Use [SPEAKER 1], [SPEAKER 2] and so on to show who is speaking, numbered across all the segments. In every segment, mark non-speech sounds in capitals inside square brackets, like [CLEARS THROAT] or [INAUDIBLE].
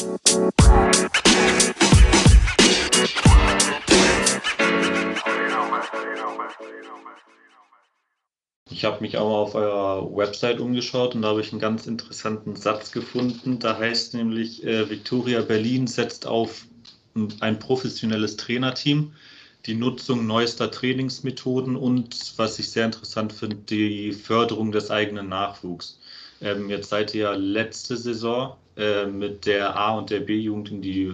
[SPEAKER 1] Ich habe mich auch mal auf eurer Website umgeschaut und da habe ich einen ganz interessanten Satz gefunden. Da heißt nämlich, äh, Victoria Berlin setzt auf ein professionelles Trainerteam, die Nutzung neuester Trainingsmethoden und, was ich sehr interessant finde, die Förderung des eigenen Nachwuchs. Ähm, jetzt seid ihr ja letzte Saison äh, mit der A- und der B-Jugend in die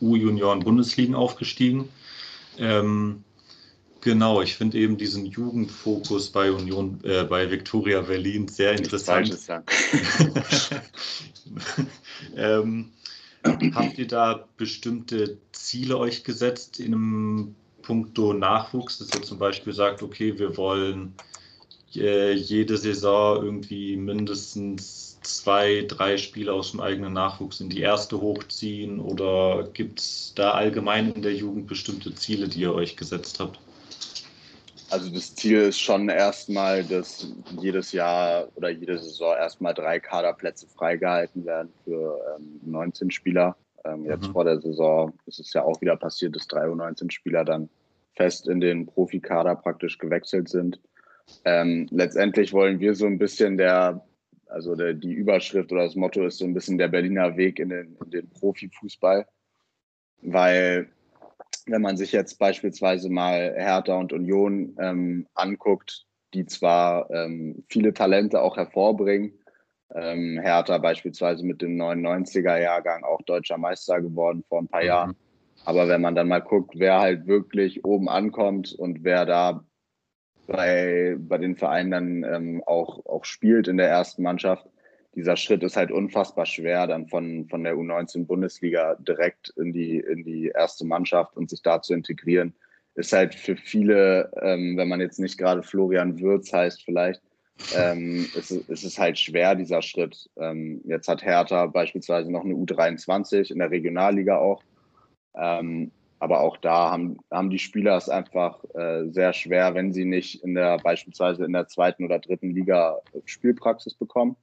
[SPEAKER 1] U-Junioren-Bundesligen aufgestiegen. Ähm, Genau, ich finde eben diesen Jugendfokus bei Union, äh, bei Victoria Berlin sehr interessant. [LAUGHS] ähm, habt ihr da bestimmte Ziele euch gesetzt in einem Punkto Nachwuchs, dass ihr zum Beispiel sagt, okay, wir wollen äh, jede Saison irgendwie mindestens zwei, drei Spiele aus dem eigenen Nachwuchs in die erste hochziehen oder gibt es da allgemein in der Jugend bestimmte Ziele, die ihr euch gesetzt habt?
[SPEAKER 2] Also das Ziel ist schon erstmal, dass jedes Jahr oder jede Saison erstmal drei Kaderplätze freigehalten werden für ähm, 19 Spieler. Ähm, jetzt mhm. vor der Saison ist es ja auch wieder passiert, dass drei U19-Spieler dann fest in den Profikader praktisch gewechselt sind. Ähm, letztendlich wollen wir so ein bisschen der, also der, die Überschrift oder das Motto ist so ein bisschen der Berliner Weg in den, in den Profifußball, weil wenn man sich jetzt beispielsweise mal Hertha und Union ähm, anguckt, die zwar ähm, viele Talente auch hervorbringen, ähm, Hertha beispielsweise mit dem 99er-Jahrgang auch deutscher Meister geworden vor ein paar mhm. Jahren. Aber wenn man dann mal guckt, wer halt wirklich oben ankommt und wer da bei, bei den Vereinen dann ähm, auch, auch spielt in der ersten Mannschaft, dieser Schritt ist halt unfassbar schwer, dann von, von der U19 Bundesliga direkt in die, in die erste Mannschaft und sich da zu integrieren, ist halt für viele, ähm, wenn man jetzt nicht gerade Florian Würz heißt vielleicht, ähm, [LAUGHS] ist, ist es halt schwer, dieser Schritt. Ähm, jetzt hat Hertha beispielsweise noch eine U23 in der Regionalliga auch. Ähm, aber auch da haben, haben die Spieler es einfach äh, sehr schwer, wenn sie nicht in der beispielsweise in der zweiten oder dritten Liga Spielpraxis bekommen.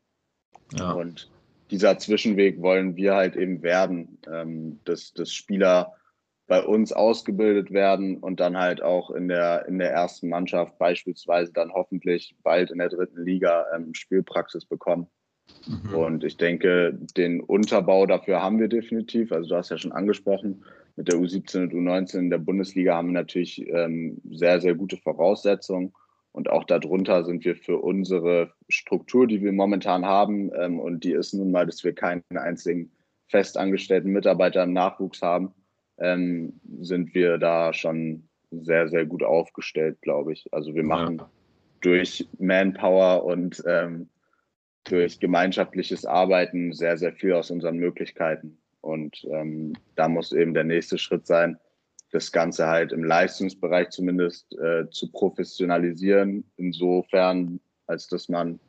[SPEAKER 2] Ja. Und dieser Zwischenweg wollen wir halt eben werden, ähm, dass, dass Spieler bei uns ausgebildet werden und dann halt auch in der, in der ersten Mannschaft beispielsweise dann hoffentlich bald in der dritten Liga ähm, Spielpraxis bekommen. Mhm. Und ich denke, den Unterbau dafür haben wir definitiv. Also du hast ja schon angesprochen, mit der U17 und U19 in der Bundesliga haben wir natürlich ähm, sehr, sehr gute Voraussetzungen. Und auch darunter sind wir für unsere Struktur, die wir momentan haben, ähm, und die ist nun mal, dass wir keinen einzigen festangestellten Mitarbeiter im Nachwuchs haben, ähm, sind wir da schon sehr, sehr gut aufgestellt, glaube ich. Also wir machen ja. durch Manpower und ähm, durch gemeinschaftliches Arbeiten sehr, sehr viel aus unseren Möglichkeiten. Und ähm, da muss eben der nächste Schritt sein, das Ganze halt im Leistungsbereich zumindest äh, zu professionalisieren, insofern, als dass man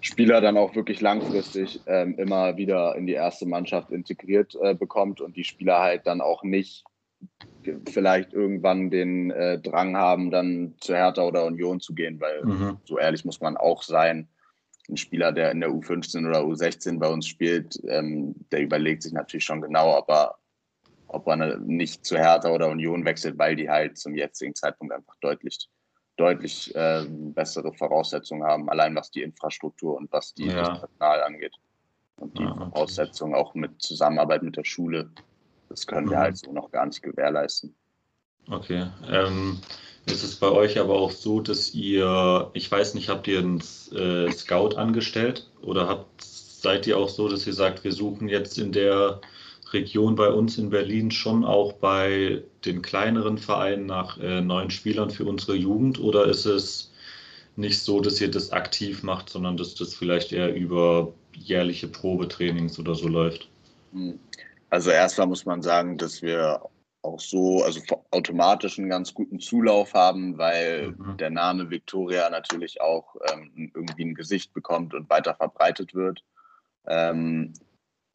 [SPEAKER 2] Spieler dann auch wirklich langfristig ähm, immer wieder in die erste Mannschaft integriert äh, bekommt und die Spieler halt dann auch nicht vielleicht irgendwann den äh, Drang haben, dann zu Hertha oder Union zu gehen, weil mhm. so ehrlich muss man auch sein. Ein Spieler, der in der U15 oder U16 bei uns spielt, ähm, der überlegt sich natürlich schon genau, ob er ob man nicht zu Hertha oder Union wechselt, weil die halt zum jetzigen Zeitpunkt einfach deutlich, deutlich äh, bessere Voraussetzungen haben, allein was die Infrastruktur und was die ja. das Personal angeht. Und die ja, Voraussetzungen auch mit Zusammenarbeit mit der Schule, das können mhm. wir halt so noch gar nicht gewährleisten.
[SPEAKER 1] Okay. Ähm, ist es bei euch aber auch so, dass ihr, ich weiß nicht, habt ihr einen äh, Scout angestellt oder habt, seid ihr auch so, dass ihr sagt, wir suchen jetzt in der Region bei uns in Berlin schon auch bei den kleineren Vereinen nach äh, neuen Spielern für unsere Jugend oder ist es nicht so, dass ihr das aktiv macht, sondern dass das vielleicht eher über jährliche Probetrainings oder so läuft?
[SPEAKER 2] Also erstmal muss man sagen, dass wir auch so, also automatisch einen ganz guten Zulauf haben, weil mhm. der Name Victoria natürlich auch ähm, irgendwie ein Gesicht bekommt und weiter verbreitet wird. Ähm,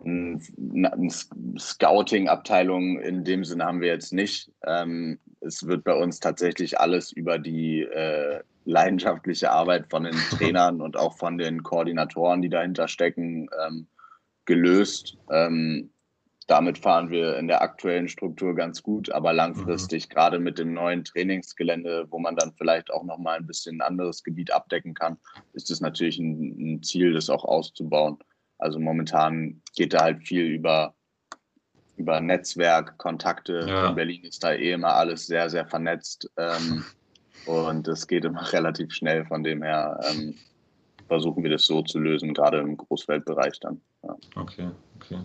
[SPEAKER 2] eine Scouting-Abteilung in dem Sinne haben wir jetzt nicht. Ähm, es wird bei uns tatsächlich alles über die äh, leidenschaftliche Arbeit von den [LAUGHS] Trainern und auch von den Koordinatoren, die dahinter stecken, ähm, gelöst. Ähm, damit fahren wir in der aktuellen Struktur ganz gut, aber langfristig, mhm. gerade mit dem neuen Trainingsgelände, wo man dann vielleicht auch nochmal ein bisschen ein anderes Gebiet abdecken kann, ist es natürlich ein, ein, Ziel, das auch auszubauen. Also momentan geht da halt viel über, über Netzwerk, Kontakte. Ja. In Berlin ist da eh immer alles sehr, sehr vernetzt ähm, [LAUGHS] und es geht immer [LAUGHS] relativ schnell. Von dem her ähm, versuchen wir das so zu lösen, gerade im Großweltbereich dann. Ja.
[SPEAKER 1] Okay. Okay.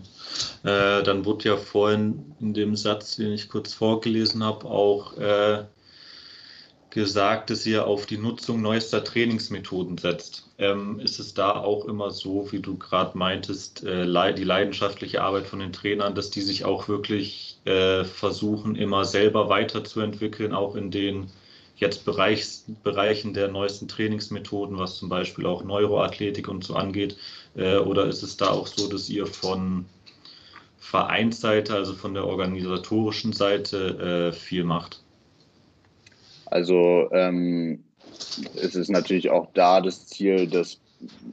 [SPEAKER 1] Äh, dann wurde ja vorhin in dem Satz, den ich kurz vorgelesen habe, auch äh, gesagt, dass ihr auf die Nutzung neuester Trainingsmethoden setzt. Ähm, ist es da auch immer so, wie du gerade meintest, äh, die leidenschaftliche Arbeit von den Trainern, dass die sich auch wirklich äh, versuchen, immer selber weiterzuentwickeln, auch in den jetzt Bereichs, Bereichen der neuesten Trainingsmethoden, was zum Beispiel auch Neuroathletik und so angeht? Äh, oder ist es da auch so, dass ihr von Vereinsseite, also von der organisatorischen Seite, äh, viel macht?
[SPEAKER 2] Also ähm, es ist natürlich auch da das Ziel, dass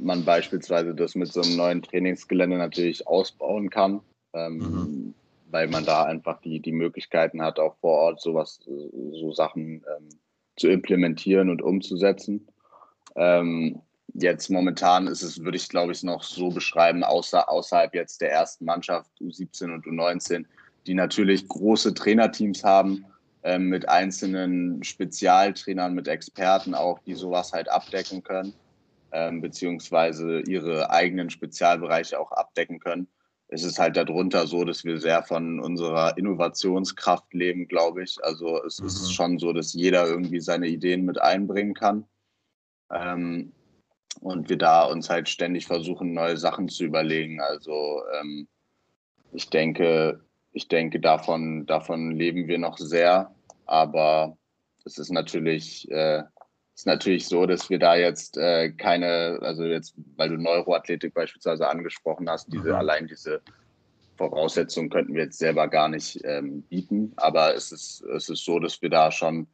[SPEAKER 2] man beispielsweise das mit so einem neuen Trainingsgelände natürlich ausbauen kann, ähm, mhm. weil man da einfach die, die Möglichkeiten hat, auch vor Ort sowas, so Sachen ähm, zu implementieren und umzusetzen. Ähm, jetzt momentan ist es, würde ich glaube ich noch so beschreiben, außer, außerhalb jetzt der ersten Mannschaft U17 und U19, die natürlich große Trainerteams haben, äh, mit einzelnen Spezialtrainern, mit Experten auch, die sowas halt abdecken können, äh, beziehungsweise ihre eigenen Spezialbereiche auch abdecken können es ist halt darunter so, dass wir sehr von unserer Innovationskraft leben, glaube ich. Also es mhm. ist schon so, dass jeder irgendwie seine Ideen mit einbringen kann. Ähm, und wir da uns halt ständig versuchen, neue Sachen zu überlegen. Also ähm, ich denke, ich denke, davon, davon leben wir noch sehr. Aber es ist natürlich äh, ist natürlich so, dass wir da jetzt äh, keine, also jetzt, weil du Neuroathletik beispielsweise angesprochen hast, diese mhm. allein diese Voraussetzungen könnten wir jetzt selber gar nicht ähm, bieten. Aber es ist, es ist so, dass wir da schon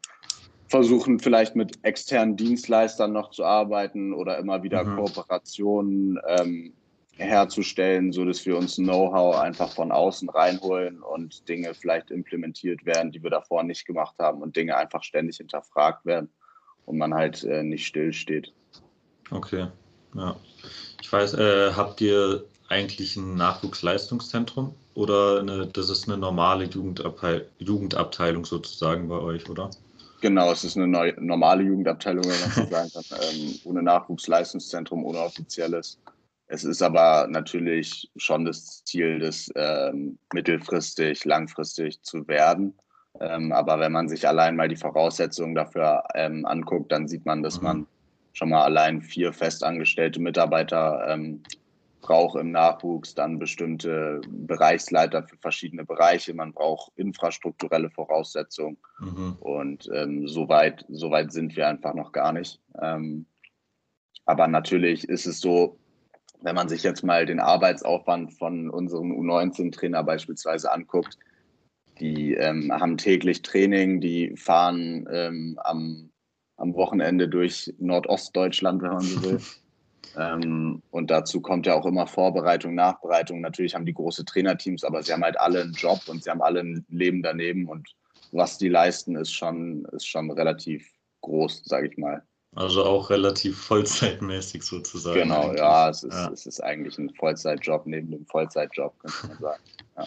[SPEAKER 2] versuchen, vielleicht mit externen Dienstleistern noch zu arbeiten oder immer wieder mhm. Kooperationen ähm, herzustellen, so dass wir uns Know-how einfach von außen reinholen und Dinge vielleicht implementiert werden, die wir davor nicht gemacht haben und Dinge einfach ständig hinterfragt werden und man halt äh, nicht stillsteht.
[SPEAKER 1] Okay, ja. Ich weiß, äh, habt ihr eigentlich ein Nachwuchsleistungszentrum oder eine, das ist eine normale Jugendabteil Jugendabteilung sozusagen bei euch, oder?
[SPEAKER 2] Genau, es ist eine neu, normale Jugendabteilung, wenn man so sagen kann, [LAUGHS] ähm, ohne Nachwuchsleistungszentrum, ohne offizielles. Es ist aber natürlich schon das Ziel, das ähm, mittelfristig, langfristig zu werden. Ähm, aber wenn man sich allein mal die Voraussetzungen dafür ähm, anguckt, dann sieht man, dass mhm. man schon mal allein vier festangestellte Mitarbeiter ähm, braucht im Nachwuchs, dann bestimmte Bereichsleiter für verschiedene Bereiche. Man braucht infrastrukturelle Voraussetzungen. Mhm. Und ähm, so, weit, so weit sind wir einfach noch gar nicht. Ähm, aber natürlich ist es so, wenn man sich jetzt mal den Arbeitsaufwand von unserem U19-Trainer beispielsweise anguckt, die ähm, haben täglich Training, die fahren ähm, am, am Wochenende durch Nordostdeutschland, wenn man so will. [LAUGHS] ähm, und dazu kommt ja auch immer Vorbereitung, Nachbereitung. Natürlich haben die große Trainerteams, aber sie haben halt alle einen Job und sie haben alle ein Leben daneben. Und was die leisten, ist schon, ist schon relativ groß, sage ich mal.
[SPEAKER 1] Also auch relativ vollzeitmäßig sozusagen.
[SPEAKER 2] Genau, eigentlich. ja es, ist, ja es ist eigentlich ein Vollzeitjob neben dem Vollzeitjob, könnte man sagen. Ja.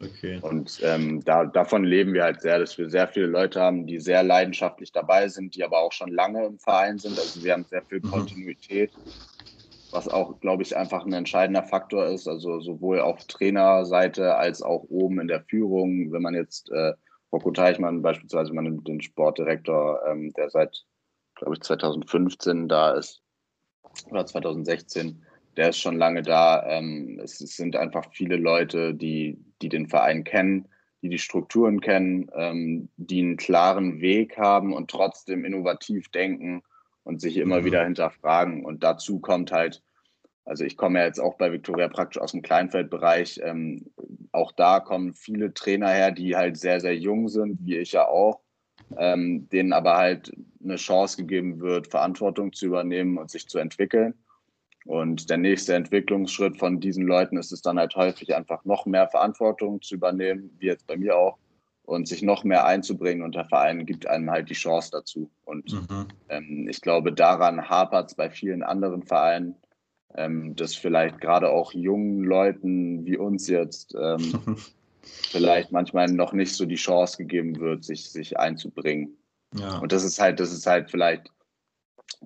[SPEAKER 2] Okay. Und ähm, da, davon leben wir halt sehr, dass wir sehr viele Leute haben, die sehr leidenschaftlich dabei sind, die aber auch schon lange im Verein sind. Also wir haben sehr viel mhm. Kontinuität, was auch, glaube ich, einfach ein entscheidender Faktor ist. Also sowohl auf Trainerseite als auch oben in der Führung. Wenn man jetzt äh, Rocco Teichmann beispielsweise, man nimmt den Sportdirektor, ähm, der seit, glaube ich, 2015 da ist, oder 2016, der ist schon lange da. Ähm, es, es, sind einfach viele Leute, die, die den Verein kennen, die die Strukturen kennen, ähm, die einen klaren Weg haben und trotzdem innovativ denken und sich immer mhm. wieder hinterfragen. Und dazu kommt halt, also ich komme ja jetzt auch bei Victoria praktisch aus dem Kleinfeldbereich. Ähm, auch da kommen viele Trainer her, die halt sehr, sehr jung sind, wie ich ja auch, ähm, denen aber halt eine Chance gegeben wird, Verantwortung zu übernehmen und sich zu entwickeln. Und der nächste Entwicklungsschritt von diesen Leuten ist es dann halt häufig einfach noch mehr Verantwortung zu übernehmen, wie jetzt bei mir auch, und sich noch mehr einzubringen. Und der Verein gibt einem halt die Chance dazu. Und mhm. ähm, ich glaube, daran hapert es bei vielen anderen Vereinen, ähm, dass vielleicht gerade auch jungen Leuten wie uns jetzt ähm, [LAUGHS] vielleicht manchmal noch nicht so die Chance gegeben wird, sich, sich einzubringen. Ja. Und das ist halt, das ist halt vielleicht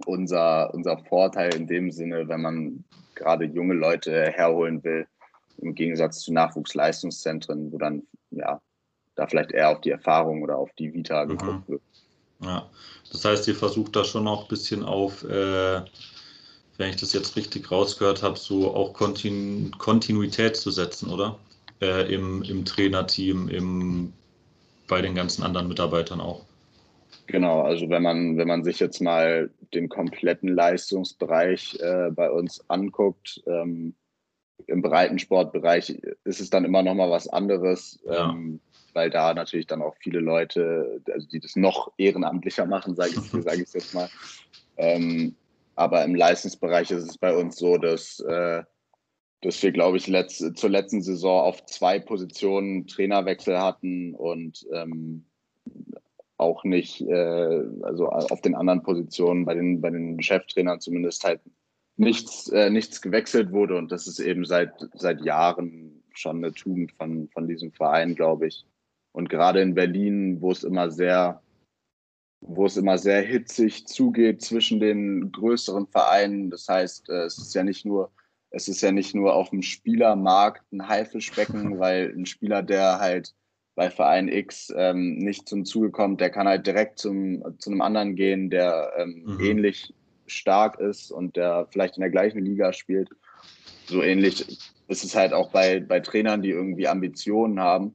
[SPEAKER 2] unser, unser Vorteil in dem Sinne, wenn man gerade junge Leute herholen will, im Gegensatz zu Nachwuchsleistungszentren, wo dann ja da vielleicht eher auf die Erfahrung oder auf die Vita mhm. geguckt wird.
[SPEAKER 1] Ja, das heißt, ihr versucht da schon auch ein bisschen auf, äh, wenn ich das jetzt richtig rausgehört habe, so auch Kontinu Kontinuität zu setzen, oder? Äh, im, Im Trainerteam, im, bei den ganzen anderen Mitarbeitern auch.
[SPEAKER 2] Genau, also wenn man, wenn man sich jetzt mal den kompletten Leistungsbereich äh, bei uns anguckt, ähm, im Breitensportbereich ist es dann immer noch mal was anderes. Ja. Ähm, weil da natürlich dann auch viele Leute, also die das noch ehrenamtlicher machen, sage ich, [LAUGHS] sag ich jetzt mal. Ähm, aber im Leistungsbereich ist es bei uns so, dass, äh, dass wir, glaube ich, letzt, zur letzten Saison auf zwei Positionen Trainerwechsel hatten und ähm, auch nicht, äh, also auf den anderen Positionen, bei den, bei den Cheftrainern zumindest halt nichts, äh, nichts gewechselt wurde. Und das ist eben seit, seit Jahren schon eine Tugend von, von diesem Verein, glaube ich. Und gerade in Berlin, wo es immer sehr, wo es immer sehr hitzig zugeht zwischen den größeren Vereinen. Das heißt, äh, es ist ja nicht nur, es ist ja nicht nur auf dem Spielermarkt ein Haifischbecken, [LAUGHS] weil ein Spieler, der halt bei Verein X ähm, nicht zum Zuge kommt, der kann halt direkt zum, zu einem anderen gehen, der ähm, mhm. ähnlich stark ist und der vielleicht in der gleichen Liga spielt. So ähnlich ist es halt auch bei, bei Trainern, die irgendwie Ambitionen haben.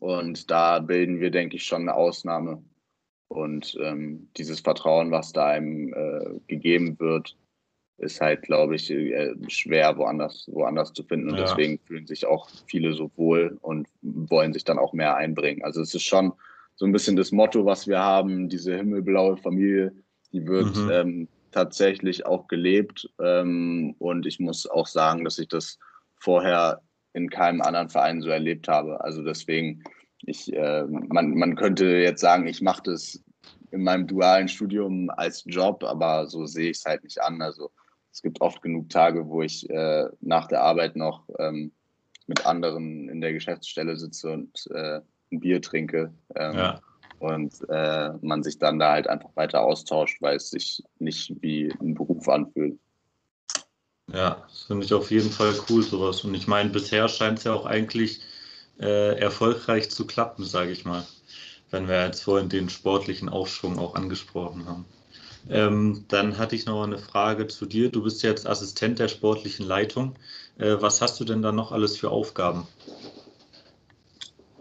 [SPEAKER 2] Und da bilden wir, denke ich, schon eine Ausnahme. Und ähm, dieses Vertrauen, was da einem äh, gegeben wird, ist halt, glaube ich, äh, schwer woanders, woanders zu finden. Und ja. deswegen fühlen sich auch viele so wohl und wollen sich dann auch mehr einbringen. Also es ist schon so ein bisschen das Motto, was wir haben, diese himmelblaue Familie, die wird mhm. ähm, tatsächlich auch gelebt. Ähm, und ich muss auch sagen, dass ich das vorher in keinem anderen Verein so erlebt habe. Also deswegen, ich, äh, man, man könnte jetzt sagen, ich mache das in meinem dualen Studium als Job, aber so sehe ich es halt nicht an. Also es gibt oft genug Tage, wo ich äh, nach der Arbeit noch ähm, mit anderen in der Geschäftsstelle sitze und äh, ein Bier trinke. Ähm, ja. Und äh, man sich dann da halt einfach weiter austauscht, weil es sich nicht wie ein Beruf anfühlt.
[SPEAKER 1] Ja, das finde ich auf jeden Fall cool, sowas. Und ich meine, bisher scheint es ja auch eigentlich äh, erfolgreich zu klappen, sage ich mal. Wenn wir jetzt vorhin den sportlichen Aufschwung auch angesprochen haben. Ähm, dann hatte ich noch eine Frage zu dir. Du bist jetzt Assistent der sportlichen Leitung. Äh, was hast du denn da noch alles für Aufgaben?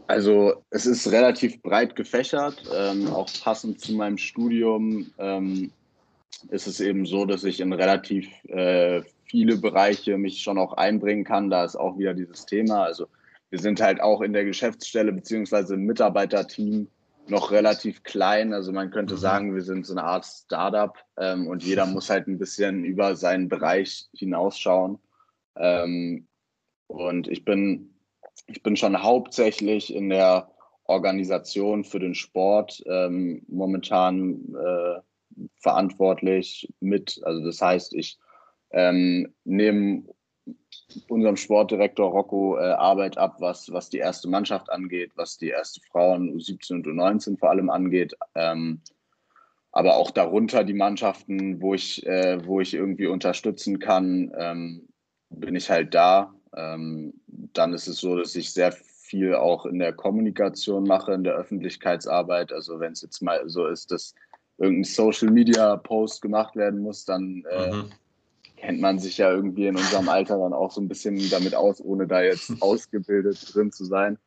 [SPEAKER 2] Also es ist relativ breit gefächert, ähm, auch passend zu meinem Studium ähm, ist es eben so, dass ich in relativ äh, viele Bereiche mich schon auch einbringen kann. Da ist auch wieder dieses Thema. Also wir sind halt auch in der Geschäftsstelle beziehungsweise im Mitarbeiterteam noch relativ klein. Also man könnte mhm. sagen, wir sind so eine Art Startup ähm, und jeder [LAUGHS] muss halt ein bisschen über seinen Bereich hinausschauen. Ähm, und ich bin, ich bin schon hauptsächlich in der Organisation für den Sport ähm, momentan äh, verantwortlich mit. Also das heißt, ich ähm, neben unserem Sportdirektor Rocco äh, Arbeit ab, was, was die erste Mannschaft angeht, was die erste Frauen U17 und U19 vor allem angeht. Ähm, aber auch darunter die Mannschaften, wo ich, äh, wo ich irgendwie unterstützen kann, ähm, bin ich halt da. Ähm, dann ist es so, dass ich sehr viel auch in der Kommunikation mache, in der Öffentlichkeitsarbeit. Also wenn es jetzt mal so ist, dass irgendein Social Media Post gemacht werden muss, dann äh, mhm kennt man sich ja irgendwie in unserem Alter dann auch so ein bisschen damit aus, ohne da jetzt [LAUGHS] ausgebildet drin zu sein.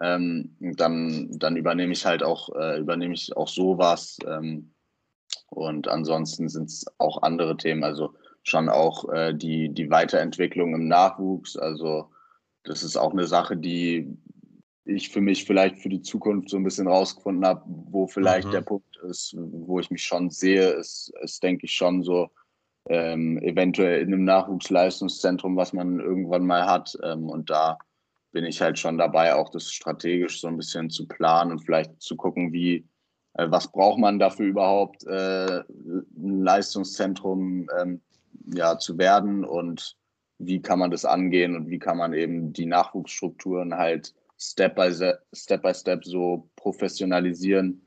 [SPEAKER 2] Ähm, dann, dann übernehme ich halt auch, äh, übernehme ich auch sowas. Ähm, und ansonsten sind es auch andere Themen, also schon auch äh, die, die Weiterentwicklung im Nachwuchs. Also das ist auch eine Sache, die ich für mich vielleicht für die Zukunft so ein bisschen rausgefunden habe, wo vielleicht mhm. der Punkt ist, wo ich mich schon sehe, ist, ist denke ich schon so, ähm, eventuell in einem Nachwuchsleistungszentrum, was man irgendwann mal hat. Ähm, und da bin ich halt schon dabei, auch das strategisch so ein bisschen zu planen und vielleicht zu gucken, wie, äh, was braucht man dafür überhaupt, äh, ein Leistungszentrum ähm, ja, zu werden und wie kann man das angehen und wie kann man eben die Nachwuchsstrukturen halt Step by Step, by Step so professionalisieren,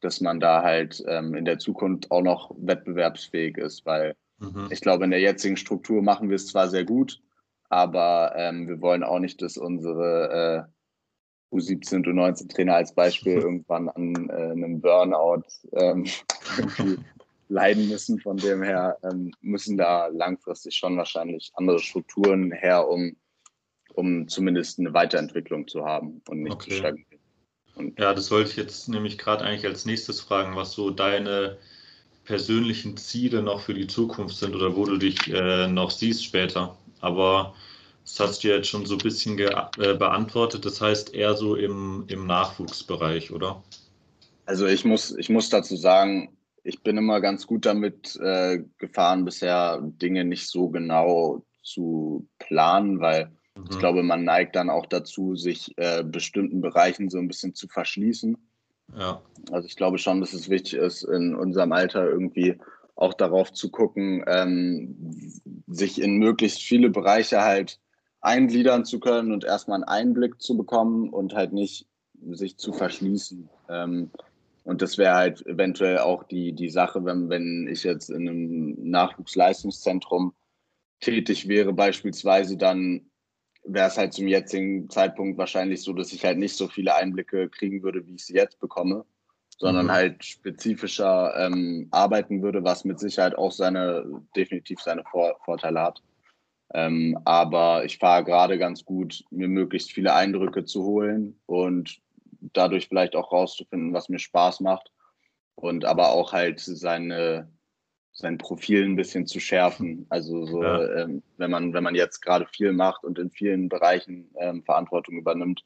[SPEAKER 2] dass man da halt ähm, in der Zukunft auch noch wettbewerbsfähig ist, weil mhm. ich glaube, in der jetzigen Struktur machen wir es zwar sehr gut, aber ähm, wir wollen auch nicht, dass unsere äh, U17 und U19 Trainer als Beispiel [LAUGHS] irgendwann an äh, einem Burnout ähm, [LAUGHS] leiden müssen. Von dem her ähm, müssen da langfristig schon wahrscheinlich andere Strukturen her, um, um zumindest eine Weiterentwicklung zu haben und nicht okay. zu stagnieren.
[SPEAKER 1] Ja, das wollte ich jetzt nämlich gerade eigentlich als nächstes fragen, was so deine persönlichen Ziele noch für die Zukunft sind oder wo du dich äh, noch siehst später. Aber das hast du jetzt schon so ein bisschen äh, beantwortet. Das heißt eher so im, im Nachwuchsbereich, oder?
[SPEAKER 2] Also ich muss, ich muss dazu sagen, ich bin immer ganz gut damit äh, gefahren, bisher Dinge nicht so genau zu planen, weil mhm. ich glaube, man neigt dann auch dazu, sich äh, bestimmten Bereichen so ein bisschen zu verschließen. Ja. Also ich glaube schon, dass es wichtig ist, in unserem Alter irgendwie auch darauf zu gucken, ähm, sich in möglichst viele Bereiche halt eingliedern zu können und erstmal einen Einblick zu bekommen und halt nicht sich zu verschließen. Ähm, und das wäre halt eventuell auch die, die Sache, wenn, wenn ich jetzt in einem Nachwuchsleistungszentrum tätig wäre, beispielsweise, dann wäre es halt zum jetzigen Zeitpunkt wahrscheinlich so, dass ich halt nicht so viele Einblicke kriegen würde, wie ich sie jetzt bekomme, sondern mhm. halt spezifischer ähm, arbeiten würde, was mit Sicherheit auch seine, definitiv seine Vor Vorteile hat. Ähm, aber ich fahre gerade ganz gut, mir möglichst viele Eindrücke zu holen und dadurch vielleicht auch rauszufinden, was mir Spaß macht. Und aber auch halt seine, sein Profil ein bisschen zu schärfen. Also so, ja. ähm, wenn man, wenn man jetzt gerade viel macht und in vielen Bereichen ähm, Verantwortung übernimmt,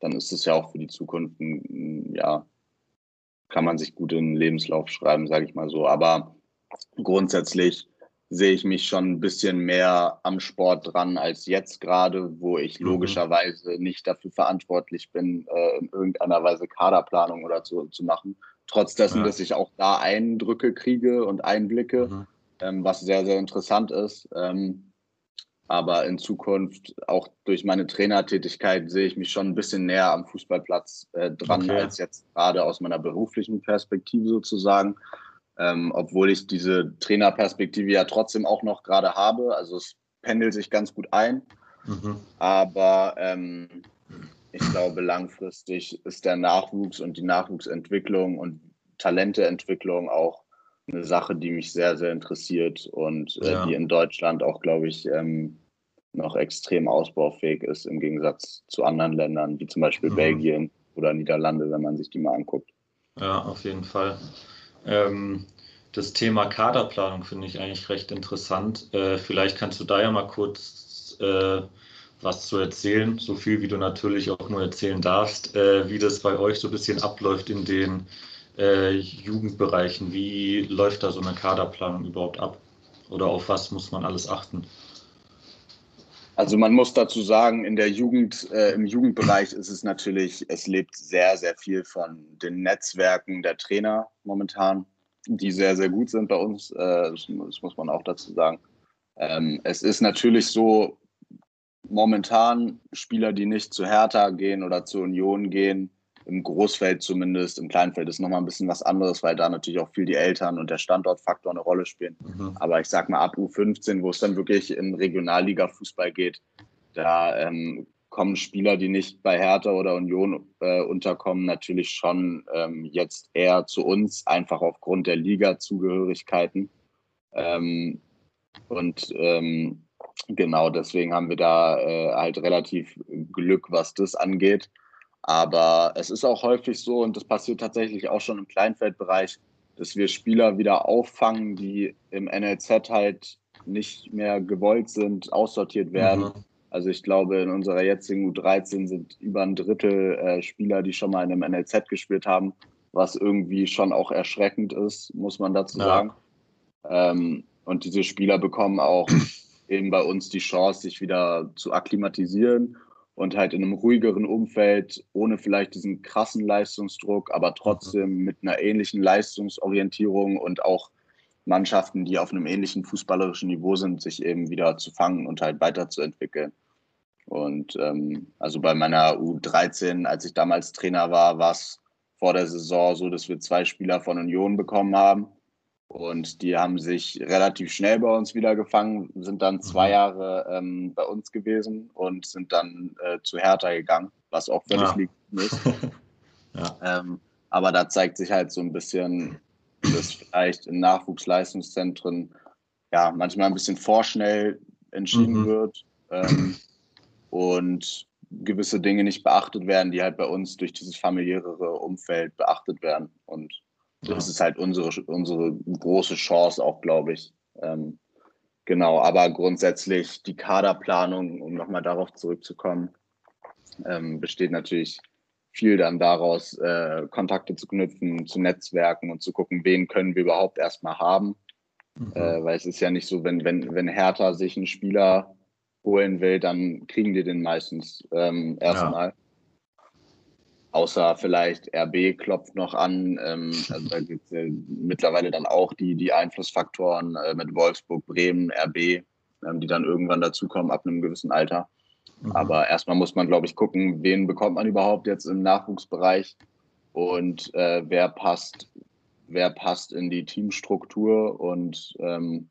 [SPEAKER 2] dann ist es ja auch für die Zukunft ein, ja, kann man sich gut in den Lebenslauf schreiben, sage ich mal so. Aber grundsätzlich sehe ich mich schon ein bisschen mehr am Sport dran als jetzt gerade, wo ich mhm. logischerweise nicht dafür verantwortlich bin, äh, in irgendeiner Weise Kaderplanung oder so zu machen. Trotz dessen, ja. dass ich auch da Eindrücke kriege und Einblicke, mhm. ähm, was sehr, sehr interessant ist. Ähm, aber in Zukunft, auch durch meine Trainertätigkeit, sehe ich mich schon ein bisschen näher am Fußballplatz äh, dran, okay. als jetzt gerade aus meiner beruflichen Perspektive sozusagen ähm, obwohl ich diese Trainerperspektive ja trotzdem auch noch gerade habe. Also es pendelt sich ganz gut ein. Mhm. Aber ähm, ich glaube, langfristig ist der Nachwuchs und die Nachwuchsentwicklung und Talenteentwicklung auch eine Sache, die mich sehr, sehr interessiert und äh, ja. die in Deutschland auch, glaube ich, ähm, noch extrem ausbaufähig ist im Gegensatz zu anderen Ländern, wie zum Beispiel mhm. Belgien oder Niederlande, wenn man sich die mal anguckt.
[SPEAKER 1] Ja, auf jeden Fall. Ähm, das Thema Kaderplanung finde ich eigentlich recht interessant. Äh, vielleicht kannst du da ja mal kurz äh, was zu erzählen, so viel wie du natürlich auch nur erzählen darfst, äh, wie das bei euch so ein bisschen abläuft in den äh, Jugendbereichen. Wie läuft da so eine Kaderplanung überhaupt ab? Oder auf was muss man alles achten?
[SPEAKER 2] Also man muss dazu sagen, in der Jugend, äh, im Jugendbereich ist es natürlich, es lebt sehr, sehr viel von den Netzwerken der Trainer momentan, die sehr, sehr gut sind bei uns. Äh, das, muss man auch dazu sagen. Ähm, es ist natürlich so, momentan Spieler, die nicht zu Hertha gehen oder zu Union gehen, im Großfeld zumindest, im Kleinfeld ist nochmal ein bisschen was anderes, weil da natürlich auch viel die Eltern und der Standortfaktor eine Rolle spielen. Mhm. Aber ich sag mal, ab U15, wo es dann wirklich in Regionalliga-Fußball geht, da ähm, kommen Spieler, die nicht bei Hertha oder Union äh, unterkommen, natürlich schon ähm, jetzt eher zu uns, einfach aufgrund der Liga-Zugehörigkeiten. Ähm, und ähm, genau deswegen haben wir da äh, halt relativ Glück, was das angeht. Aber es ist auch häufig so, und das passiert tatsächlich auch schon im Kleinfeldbereich, dass wir Spieler wieder auffangen, die im NLZ halt nicht mehr gewollt sind, aussortiert werden. Mhm. Also ich glaube, in unserer jetzigen U13 sind über ein Drittel äh, Spieler, die schon mal in einem NLZ gespielt haben, was irgendwie schon auch erschreckend ist, muss man dazu ja. sagen. Ähm, und diese Spieler bekommen auch [CLEARS THROAT] eben bei uns die Chance, sich wieder zu akklimatisieren und halt in einem ruhigeren Umfeld, ohne vielleicht diesen krassen Leistungsdruck, aber trotzdem mit einer ähnlichen Leistungsorientierung und auch Mannschaften, die auf einem ähnlichen fußballerischen Niveau sind, sich eben wieder zu fangen und halt weiterzuentwickeln. Und ähm, also bei meiner U13, als ich damals Trainer war, war es vor der Saison so, dass wir zwei Spieler von Union bekommen haben. Und die haben sich relativ schnell bei uns wieder gefangen, sind dann zwei mhm. Jahre ähm, bei uns gewesen und sind dann äh, zu Hertha gegangen, was auch völlig ja. legitim ist. [LAUGHS] ja. ähm, aber da zeigt sich halt so ein bisschen, dass vielleicht in Nachwuchsleistungszentren ja manchmal ein bisschen vorschnell entschieden mhm. wird ähm, und gewisse Dinge nicht beachtet werden, die halt bei uns durch dieses familiärere Umfeld beachtet werden. Und das ist halt unsere, unsere große Chance auch, glaube ich. Ähm, genau, aber grundsätzlich die Kaderplanung, um nochmal darauf zurückzukommen, ähm, besteht natürlich viel dann daraus, äh, Kontakte zu knüpfen, zu Netzwerken und zu gucken, wen können wir überhaupt erstmal haben. Mhm. Äh, weil es ist ja nicht so, wenn, wenn, wenn Hertha sich einen Spieler holen will, dann kriegen die den meistens ähm, erstmal. Ja außer vielleicht RB klopft noch an. Ähm, also da gibt es ja mittlerweile dann auch die, die Einflussfaktoren äh, mit Wolfsburg, Bremen, RB, ähm, die dann irgendwann dazukommen ab einem gewissen Alter. Mhm. Aber erstmal muss man, glaube ich, gucken, wen bekommt man überhaupt jetzt im Nachwuchsbereich und äh, wer passt, wer passt in die Teamstruktur und ähm,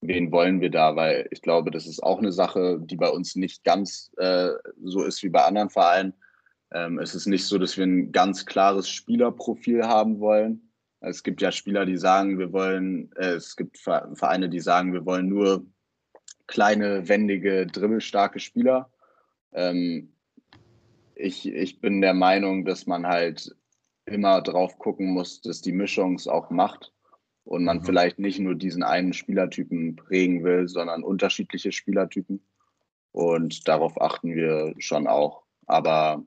[SPEAKER 2] wen wollen wir da? Weil ich glaube, das ist auch eine Sache, die bei uns nicht ganz äh, so ist wie bei anderen Vereinen ähm, es ist nicht so, dass wir ein ganz klares Spielerprofil haben wollen. Es gibt ja Spieler, die sagen, wir wollen, äh, es gibt Vereine, die sagen, wir wollen nur kleine, wendige, dribbelstarke Spieler. Ähm, ich, ich bin der Meinung, dass man halt immer drauf gucken muss, dass die Mischung es auch macht und man mhm. vielleicht nicht nur diesen einen Spielertypen prägen will, sondern unterschiedliche Spielertypen. Und darauf achten wir schon auch. Aber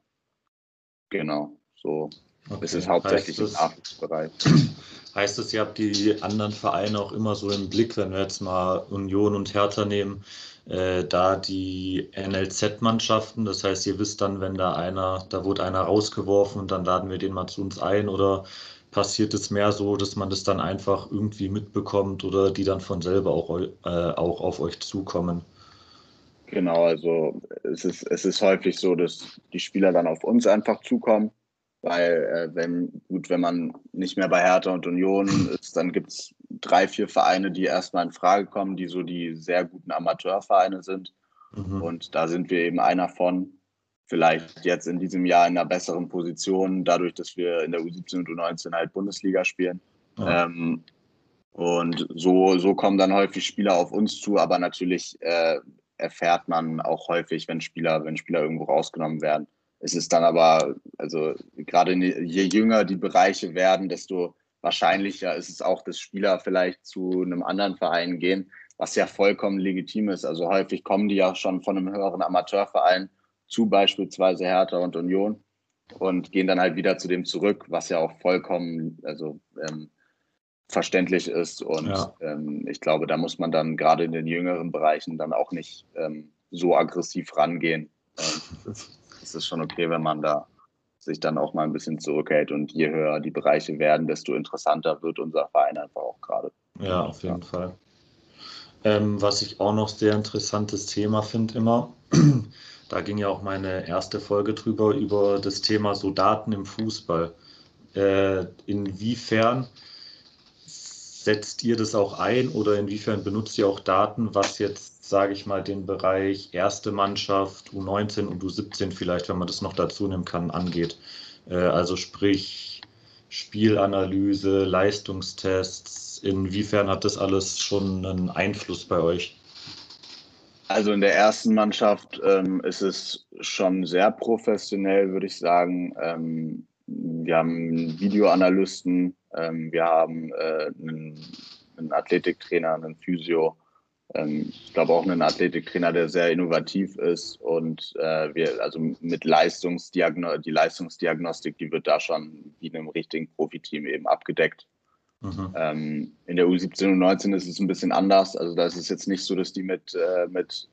[SPEAKER 2] Genau, so okay. ist es hauptsächlich heißt im Nachwuchsbereich. [CLEARS THROAT]
[SPEAKER 1] Heißt es, ihr habt die anderen Vereine auch immer so im Blick, wenn wir jetzt mal Union und Hertha nehmen, äh, da die NLZ-Mannschaften, das heißt, ihr wisst dann, wenn da einer, da wurde einer rausgeworfen und dann laden wir den mal zu uns ein oder passiert es mehr so, dass man das dann einfach irgendwie mitbekommt oder die dann von selber auch, äh, auch auf euch zukommen?
[SPEAKER 2] Genau, also es ist, es ist häufig so, dass die Spieler dann auf uns einfach zukommen, weil äh, wenn, gut, wenn man nicht mehr bei Hertha und Union ist, dann gibt es drei, vier Vereine, die erstmal in Frage kommen, die so die sehr guten Amateurvereine sind. Mhm. Und da sind wir eben einer von. Vielleicht jetzt in diesem Jahr in einer besseren Position, dadurch, dass wir in der U17 und U19 halt Bundesliga spielen. Ja. Ähm, und so, so kommen dann häufig Spieler auf uns zu, aber natürlich äh, erfährt man auch häufig, wenn Spieler, wenn Spieler irgendwo rausgenommen werden. Es ist dann aber, also gerade je jünger die Bereiche werden, desto wahrscheinlicher ist es auch, dass Spieler vielleicht zu einem anderen Verein gehen, was ja vollkommen legitim ist. Also häufig kommen die ja schon von einem höheren Amateurverein zu beispielsweise Hertha und Union und gehen dann halt wieder zu dem zurück, was ja auch vollkommen, also ähm, verständlich ist. Und ja. ähm, ich glaube, da muss man dann gerade in den jüngeren Bereichen dann auch nicht ähm, so aggressiv rangehen. Ähm, es ist schon okay, wenn man da sich dann auch mal ein bisschen zurückhält. Und je höher die Bereiche werden, desto interessanter wird unser Verein einfach auch gerade.
[SPEAKER 1] Ja, auf jeden ja. Fall. Ähm, was ich auch noch sehr interessantes Thema finde immer, [CLEARS THROAT] da ging ja auch meine erste Folge drüber, über das Thema so Daten im Fußball. Äh, inwiefern setzt ihr das auch ein oder inwiefern benutzt ihr auch Daten, was jetzt, sage ich mal, den Bereich erste Mannschaft, U19 und U17 vielleicht, wenn man das noch dazu nehmen kann, angeht? Äh, also sprich Spielanalyse, Leistungstests, inwiefern hat das alles schon einen Einfluss bei euch?
[SPEAKER 2] Also in der ersten Mannschaft ähm, ist es schon sehr professionell, würde ich sagen. Ähm, wir haben Videoanalysten, ähm, wir haben äh, einen, einen, Athletiktrainer, einen Physio. Ähm, ich glaube auch einen Athletiktrainer, der sehr innovativ ist und äh, wir, also mit Leistungsdiagnostik, die Leistungsdiagnostik, die wird da schon wie in einem richtigen Profiteam eben abgedeckt. Mhm. Ähm, in der U17 und 19 ist es ein bisschen anders. Also da ist es jetzt nicht so, dass die mit, äh, mit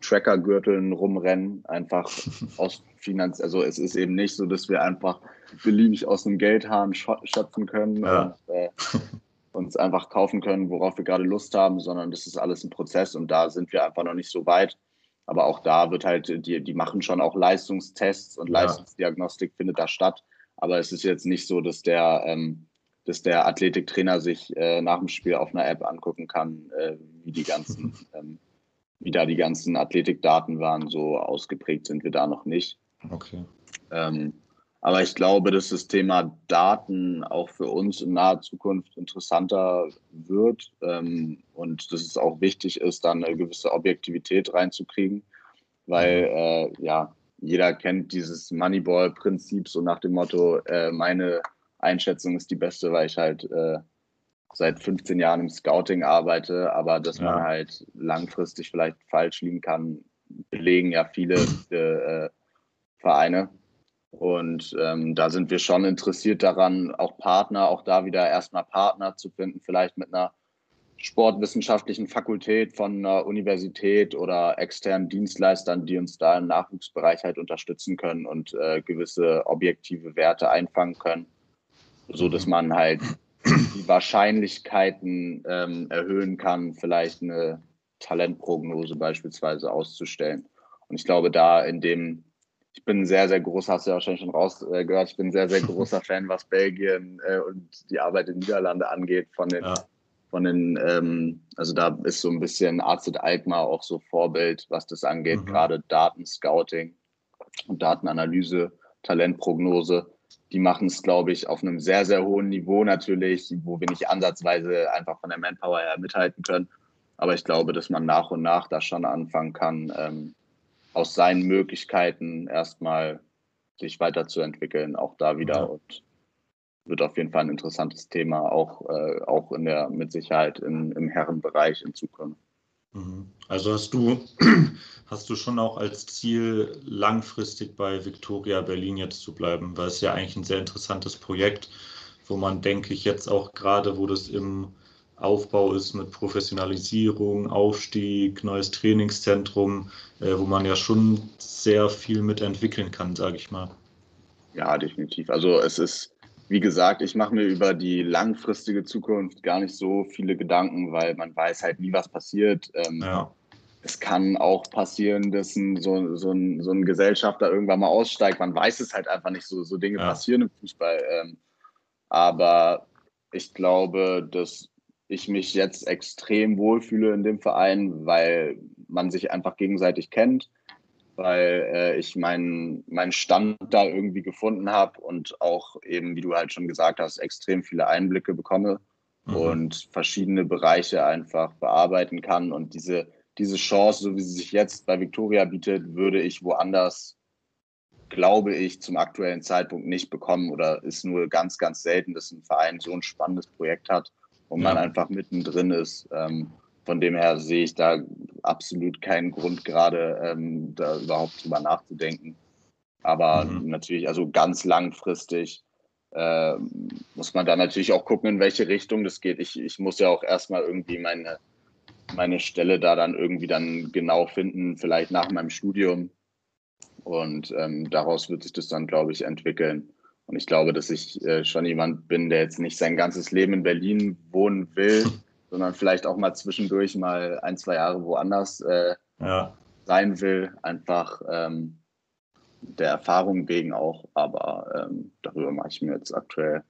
[SPEAKER 2] Trackergürteln rumrennen, einfach [LAUGHS] aus Finanz. Also es ist eben nicht so, dass wir einfach beliebig aus dem Geldhahn schöpfen können ja. und äh, uns einfach kaufen können, worauf wir gerade Lust haben, sondern das ist alles ein Prozess und da sind wir einfach noch nicht so weit. Aber auch da wird halt, die, die machen schon auch Leistungstests und ja. Leistungsdiagnostik findet da statt. Aber es ist jetzt nicht so, dass der, ähm, dass der Athletiktrainer sich äh, nach dem Spiel auf einer App angucken kann, äh, wie die ganzen, [LAUGHS] ähm, wie da die ganzen Athletikdaten waren. So ausgeprägt sind wir da noch nicht.
[SPEAKER 1] Okay.
[SPEAKER 2] Ähm, aber ich glaube, dass das Thema Daten auch für uns in naher Zukunft interessanter wird ähm, und dass es auch wichtig ist, dann eine gewisse Objektivität reinzukriegen, weil äh, ja, jeder kennt dieses Moneyball-Prinzip so nach dem Motto, äh, meine Einschätzung ist die beste, weil ich halt äh, seit 15 Jahren im Scouting arbeite, aber dass ja. man halt langfristig vielleicht falsch liegen kann, belegen ja viele äh, Vereine. Und ähm, da sind wir schon interessiert daran, auch Partner, auch da wieder erstmal Partner zu finden, vielleicht mit einer sportwissenschaftlichen Fakultät von einer Universität oder externen Dienstleistern, die uns da im Nachwuchsbereich halt unterstützen können und äh, gewisse objektive Werte einfangen können, so dass man halt die Wahrscheinlichkeiten ähm, erhöhen kann, vielleicht eine Talentprognose beispielsweise auszustellen. Und ich glaube, da in dem ich bin sehr, sehr groß, hast du ja wahrscheinlich schon rausgehört, äh, ich bin sehr, sehr [LAUGHS] großer Fan, was Belgien äh, und die Arbeit in Niederlande angeht, von den, ja. von den ähm, also da ist so ein bisschen AZ Alkmaar auch so Vorbild, was das angeht, mhm. gerade Datenscouting und Datenanalyse, Talentprognose. Die machen es, glaube ich, auf einem sehr, sehr hohen Niveau natürlich, wo wir nicht ansatzweise einfach von der Manpower her mithalten können. Aber ich glaube, dass man nach und nach da schon anfangen kann, ähm, aus seinen Möglichkeiten erstmal sich weiterzuentwickeln, auch da wieder. Ja. Und wird auf jeden Fall ein interessantes Thema, auch, äh, auch in der, mit Sicherheit in, im Herrenbereich in Zukunft.
[SPEAKER 1] Mhm. Also hast du, [CLEARS THROAT] hast du schon auch als Ziel, langfristig bei Victoria Berlin jetzt zu bleiben, weil es ja eigentlich ein sehr interessantes Projekt, wo man, denke ich, jetzt auch gerade, wo das im Aufbau ist mit Professionalisierung, Aufstieg, neues Trainingszentrum, äh, wo man ja schon sehr viel mitentwickeln kann, sage ich mal.
[SPEAKER 2] Ja, definitiv. Also es ist, wie gesagt, ich mache mir über die langfristige Zukunft gar nicht so viele Gedanken, weil man weiß halt nie, was passiert. Ähm, ja. Es kann auch passieren, dass ein, so, so, ein, so ein Gesellschafter irgendwann mal aussteigt. Man weiß es halt einfach nicht. So, so Dinge ja. passieren im Fußball. Ähm, aber ich glaube, dass ich mich jetzt extrem wohlfühle in dem Verein, weil man sich einfach gegenseitig kennt, weil äh, ich meinen mein Stand da irgendwie gefunden habe und auch eben, wie du halt schon gesagt hast, extrem viele Einblicke bekomme mhm. und verschiedene Bereiche einfach bearbeiten kann. Und diese, diese Chance, so wie sie sich jetzt bei Victoria bietet, würde ich woanders, glaube ich, zum aktuellen Zeitpunkt nicht bekommen oder ist nur ganz, ganz selten, dass ein Verein so ein spannendes Projekt hat wo man ja. einfach mittendrin ist. Ähm, von dem her sehe ich da absolut keinen Grund, gerade ähm, da überhaupt drüber nachzudenken. Aber mhm. natürlich, also ganz langfristig äh, muss man da natürlich auch gucken, in welche Richtung das geht. Ich, ich muss ja auch erstmal irgendwie meine, meine Stelle da dann irgendwie dann genau finden, vielleicht nach meinem Studium. Und ähm, daraus wird sich das dann, glaube ich, entwickeln. Und ich glaube, dass ich äh, schon jemand bin, der jetzt nicht sein ganzes Leben in Berlin wohnen will, [LAUGHS] sondern vielleicht auch mal zwischendurch mal ein, zwei Jahre woanders äh, ja. sein will. Einfach ähm, der Erfahrung wegen auch. Aber ähm, darüber mache ich mir jetzt aktuell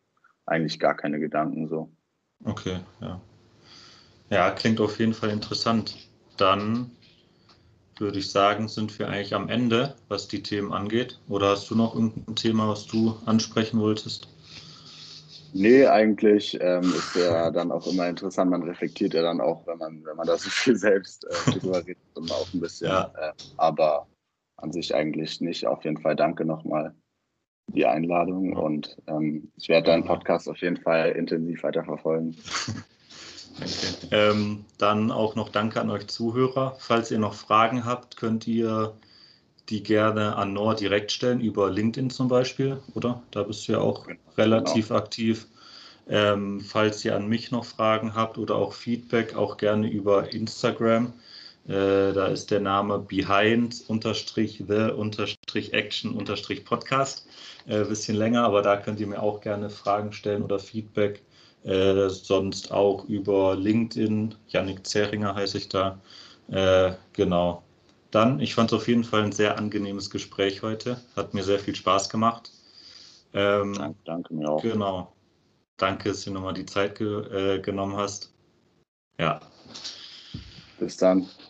[SPEAKER 2] eigentlich gar keine Gedanken so.
[SPEAKER 1] Okay, ja. Ja, klingt auf jeden Fall interessant. Dann würde ich sagen, sind wir eigentlich am Ende, was die Themen angeht. Oder hast du noch irgendein Thema, was du ansprechen wolltest?
[SPEAKER 2] Nee, eigentlich ähm, ist ja dann auch immer interessant. Man reflektiert ja dann auch, wenn man, wenn man da so viel selbst äh, drüber redet, immer auch ein bisschen. Ja. Äh, aber an sich eigentlich nicht. Auf jeden Fall danke nochmal für die Einladung und ähm, ich werde deinen Podcast auf jeden Fall intensiv weiterverfolgen. [LAUGHS]
[SPEAKER 1] Ähm, dann auch noch Danke an euch Zuhörer. Falls ihr noch Fragen habt, könnt ihr die gerne an Noah direkt stellen, über LinkedIn zum Beispiel, oder? Da bist du ja auch genau. relativ aktiv. Ähm, falls ihr an mich noch Fragen habt oder auch Feedback, auch gerne über Instagram. Äh, da ist der Name behind-the-action-podcast. Äh, bisschen länger, aber da könnt ihr mir auch gerne Fragen stellen oder Feedback. Äh, sonst auch über LinkedIn. Yannick Zeringer heiße ich da. Äh, genau. Dann, ich fand es auf jeden Fall ein sehr angenehmes Gespräch heute. Hat mir sehr viel Spaß gemacht.
[SPEAKER 2] Ähm, danke, danke mir auch.
[SPEAKER 1] Genau. Danke, dass du nochmal die Zeit ge äh, genommen hast. Ja.
[SPEAKER 2] Bis dann.